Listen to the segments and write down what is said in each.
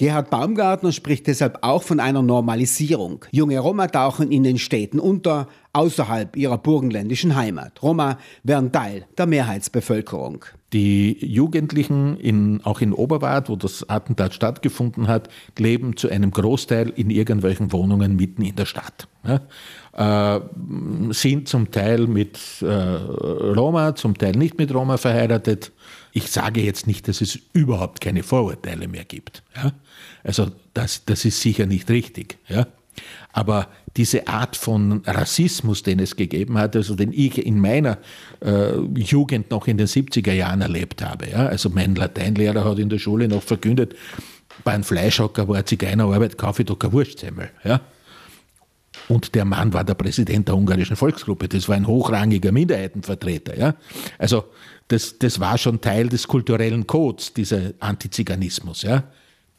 Gerhard Baumgartner spricht deshalb auch von einer Normalisierung. Junge Roma tauchen in den Städten unter, außerhalb ihrer burgenländischen Heimat. Roma werden Teil der Mehrheitsbevölkerung. Die Jugendlichen, in, auch in Oberwart, wo das Attentat stattgefunden hat, leben zu einem Großteil in irgendwelchen Wohnungen mitten in der Stadt. Ja, äh, sind zum Teil mit äh, Roma, zum Teil nicht mit Roma verheiratet. Ich sage jetzt nicht, dass es überhaupt keine Vorurteile mehr gibt. Ja? Also das, das ist sicher nicht richtig. Ja? Aber diese Art von Rassismus, den es gegeben hat, also den ich in meiner äh, Jugend noch in den 70er Jahren erlebt habe. Ja? Also mein Lateinlehrer hat in der Schule noch verkündet, bei einem Fleischhocker war Zigeunerarbeit, kaufe ich doch keine Wurstsemmel. Ja? Und der Mann war der Präsident der ungarischen Volksgruppe. Das war ein hochrangiger Minderheitenvertreter. Ja? Also das, das war schon Teil des kulturellen Codes, dieser Antiziganismus. Ja?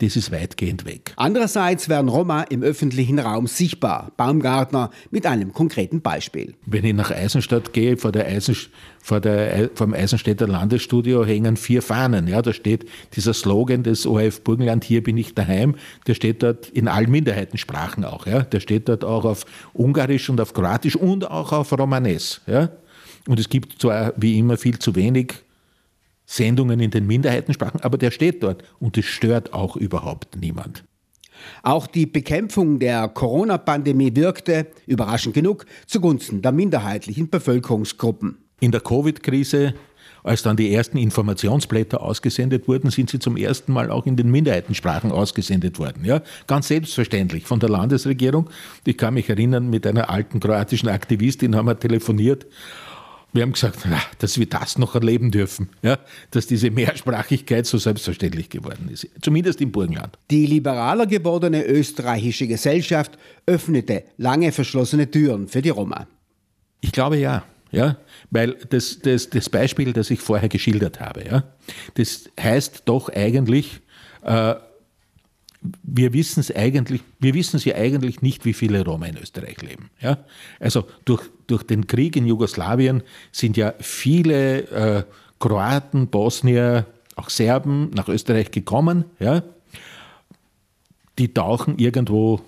Das ist weitgehend weg. Andererseits werden Roma im öffentlichen Raum sichtbar. Baumgartner mit einem konkreten Beispiel. Wenn ich nach Eisenstadt gehe, vor, der Eisen, vor, der, vor dem Eisenstädter Landesstudio hängen vier Fahnen. Ja, da steht dieser Slogan des ORF Burgenland, hier bin ich daheim, der steht dort in allen Minderheitensprachen auch. Ja. Der steht dort auch auf Ungarisch und auf Kroatisch und auch auf Romanes. Ja. Und es gibt zwar wie immer viel zu wenig Sendungen in den Minderheitensprachen, aber der steht dort und es stört auch überhaupt niemand. Auch die Bekämpfung der Corona-Pandemie wirkte, überraschend genug, zugunsten der minderheitlichen Bevölkerungsgruppen. In der Covid-Krise, als dann die ersten Informationsblätter ausgesendet wurden, sind sie zum ersten Mal auch in den Minderheitensprachen ausgesendet worden. Ja? Ganz selbstverständlich von der Landesregierung. Ich kann mich erinnern, mit einer alten kroatischen Aktivistin haben wir telefoniert wir haben gesagt, dass wir das noch erleben dürfen, ja, dass diese Mehrsprachigkeit so selbstverständlich geworden ist, zumindest im Burgenland. Die liberaler gewordene österreichische Gesellschaft öffnete lange verschlossene Türen für die Roma. Ich glaube ja. Ja, weil das, das, das Beispiel, das ich vorher geschildert habe, ja, das heißt doch eigentlich, äh, wir wissen es eigentlich, wir wissen es ja eigentlich nicht, wie viele Roma in Österreich leben. Ja? Also durch, durch den Krieg in Jugoslawien sind ja viele äh, Kroaten, Bosnier, auch Serben nach Österreich gekommen. Ja? Die tauchen irgendwo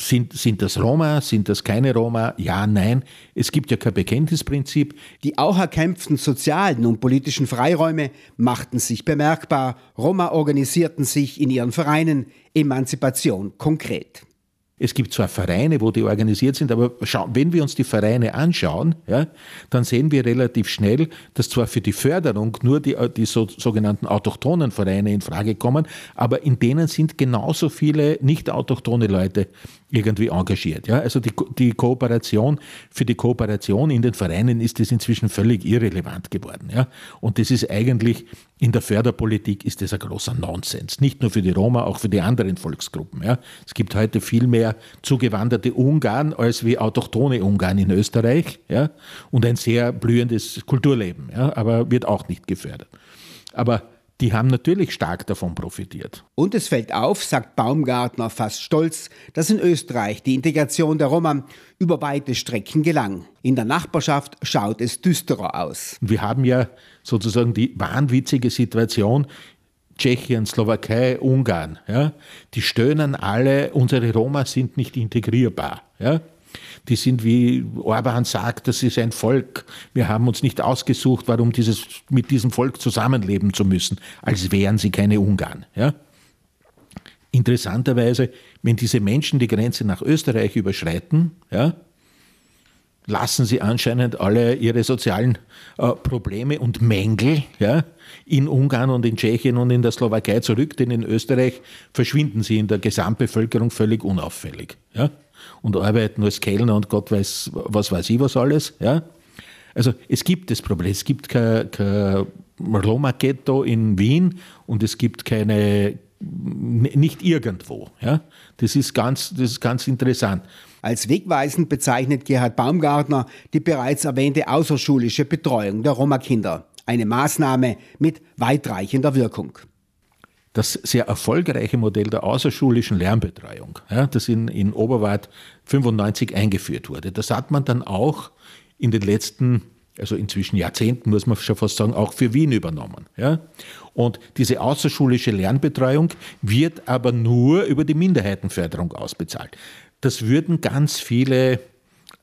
sind, sind das Roma? Sind das keine Roma? Ja, nein. Es gibt ja kein Bekenntnisprinzip. Die auch erkämpften sozialen und politischen Freiräume machten sich bemerkbar. Roma organisierten sich in ihren Vereinen. Emanzipation konkret. Es gibt zwar Vereine, wo die organisiert sind, aber wenn wir uns die Vereine anschauen, ja, dann sehen wir relativ schnell, dass zwar für die Förderung nur die, die so, sogenannten autochthonen Vereine in Frage kommen, aber in denen sind genauso viele nicht autochtone Leute irgendwie engagiert. Ja? Also die, die Kooperation, für die Kooperation in den Vereinen ist das inzwischen völlig irrelevant geworden. Ja? Und das ist eigentlich, in der Förderpolitik ist das ein großer Nonsens. Nicht nur für die Roma, auch für die anderen Volksgruppen. Ja? Es gibt heute viel mehr zugewanderte Ungarn als wie autochtone Ungarn in Österreich. Ja? Und ein sehr blühendes Kulturleben, ja? aber wird auch nicht gefördert. Aber die haben natürlich stark davon profitiert. Und es fällt auf, sagt Baumgartner fast stolz, dass in Österreich die Integration der Roma über weite Strecken gelang. In der Nachbarschaft schaut es düsterer aus. Wir haben ja sozusagen die wahnwitzige Situation, Tschechien, Slowakei, Ungarn, ja, die stöhnen alle, unsere Roma sind nicht integrierbar. Ja. Die sind, wie Orban sagt, das ist ein Volk. Wir haben uns nicht ausgesucht, warum dieses, mit diesem Volk zusammenleben zu müssen, als wären sie keine Ungarn. Ja? Interessanterweise, wenn diese Menschen die Grenze nach Österreich überschreiten, ja, lassen sie anscheinend alle ihre sozialen äh, Probleme und Mängel ja, in Ungarn und in Tschechien und in der Slowakei zurück, denn in Österreich verschwinden sie in der Gesamtbevölkerung völlig unauffällig. Ja und arbeiten als Kellner und Gott weiß, was weiß ich was alles. Ja? Also es gibt das Problem, es gibt kein, kein Roma-Ghetto in Wien und es gibt keine, nicht irgendwo. Ja? Das, ist ganz, das ist ganz interessant. Als wegweisend bezeichnet Gerhard Baumgartner die bereits erwähnte außerschulische Betreuung der Roma-Kinder. Eine Maßnahme mit weitreichender Wirkung das sehr erfolgreiche Modell der außerschulischen Lernbetreuung, ja, das in, in Oberwart 95 eingeführt wurde. Das hat man dann auch in den letzten also inzwischen Jahrzehnten muss man schon fast sagen, auch für Wien übernommen. Ja? Und diese außerschulische Lernbetreuung wird aber nur über die Minderheitenförderung ausbezahlt. Das würden ganz viele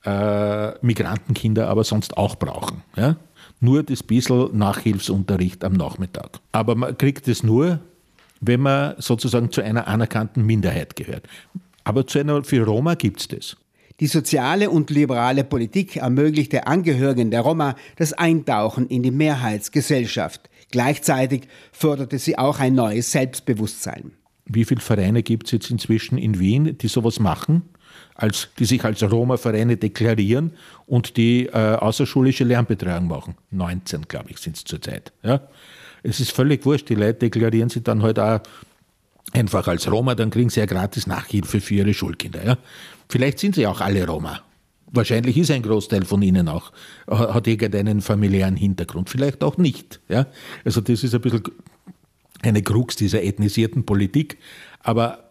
äh, Migrantenkinder aber sonst auch brauchen. Ja? Nur das bisschen Nachhilfsunterricht am Nachmittag. Aber man kriegt es nur, wenn man sozusagen zu einer anerkannten Minderheit gehört. Aber zu einer, für Roma gibt es das. Die soziale und liberale Politik ermöglichte Angehörigen der Roma das Eintauchen in die Mehrheitsgesellschaft. Gleichzeitig förderte sie auch ein neues Selbstbewusstsein. Wie viele Vereine gibt es jetzt inzwischen in Wien, die sowas machen? Als, die sich als Roma-Vereine deklarieren und die äh, außerschulische Lernbetreuung machen. 19, glaube ich, sind es zurzeit. Ja? Es ist völlig wurscht, die Leute deklarieren sich dann halt auch einfach als Roma, dann kriegen sie ja gratis Nachhilfe für ihre Schulkinder. Ja? Vielleicht sind sie auch alle Roma. Wahrscheinlich ist ein Großteil von ihnen auch, hat irgendeinen familiären Hintergrund, vielleicht auch nicht. Ja? Also das ist ein bisschen eine Krux dieser ethnisierten Politik, aber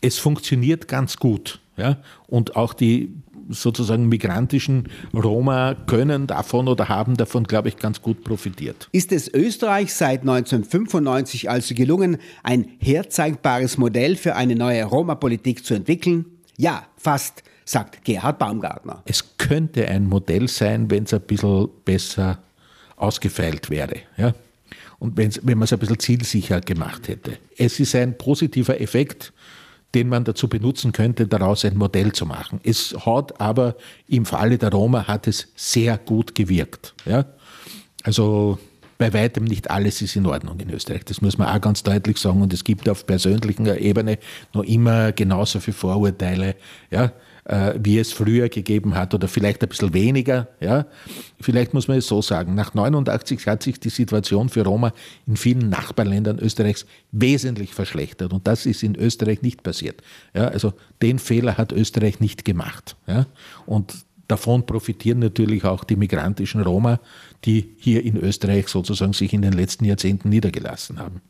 es funktioniert ganz gut. Ja? Und auch die sozusagen migrantischen Roma können davon oder haben davon, glaube ich, ganz gut profitiert. Ist es Österreich seit 1995 also gelungen, ein herzeigbares Modell für eine neue Roma-Politik zu entwickeln? Ja, fast, sagt Gerhard Baumgartner. Es könnte ein Modell sein, wenn es ein bisschen besser ausgefeilt wäre. Ja? Und wenn man es ein bisschen zielsicher gemacht hätte. Es ist ein positiver Effekt, den man dazu benutzen könnte, daraus ein Modell zu machen. Es hat aber im Falle der Roma hat es sehr gut gewirkt. Ja? Also bei weitem nicht alles ist in Ordnung in Österreich. Das muss man auch ganz deutlich sagen. Und es gibt auf persönlicher Ebene noch immer genauso viele Vorurteile, ja, äh, wie es früher gegeben hat oder vielleicht ein bisschen weniger. Ja. Vielleicht muss man es so sagen. Nach 89 hat sich die Situation für Roma in vielen Nachbarländern Österreichs wesentlich verschlechtert. Und das ist in Österreich nicht passiert. Ja. Also den Fehler hat Österreich nicht gemacht. Ja. Und Davon profitieren natürlich auch die migrantischen Roma, die hier in Österreich sozusagen sich in den letzten Jahrzehnten niedergelassen haben.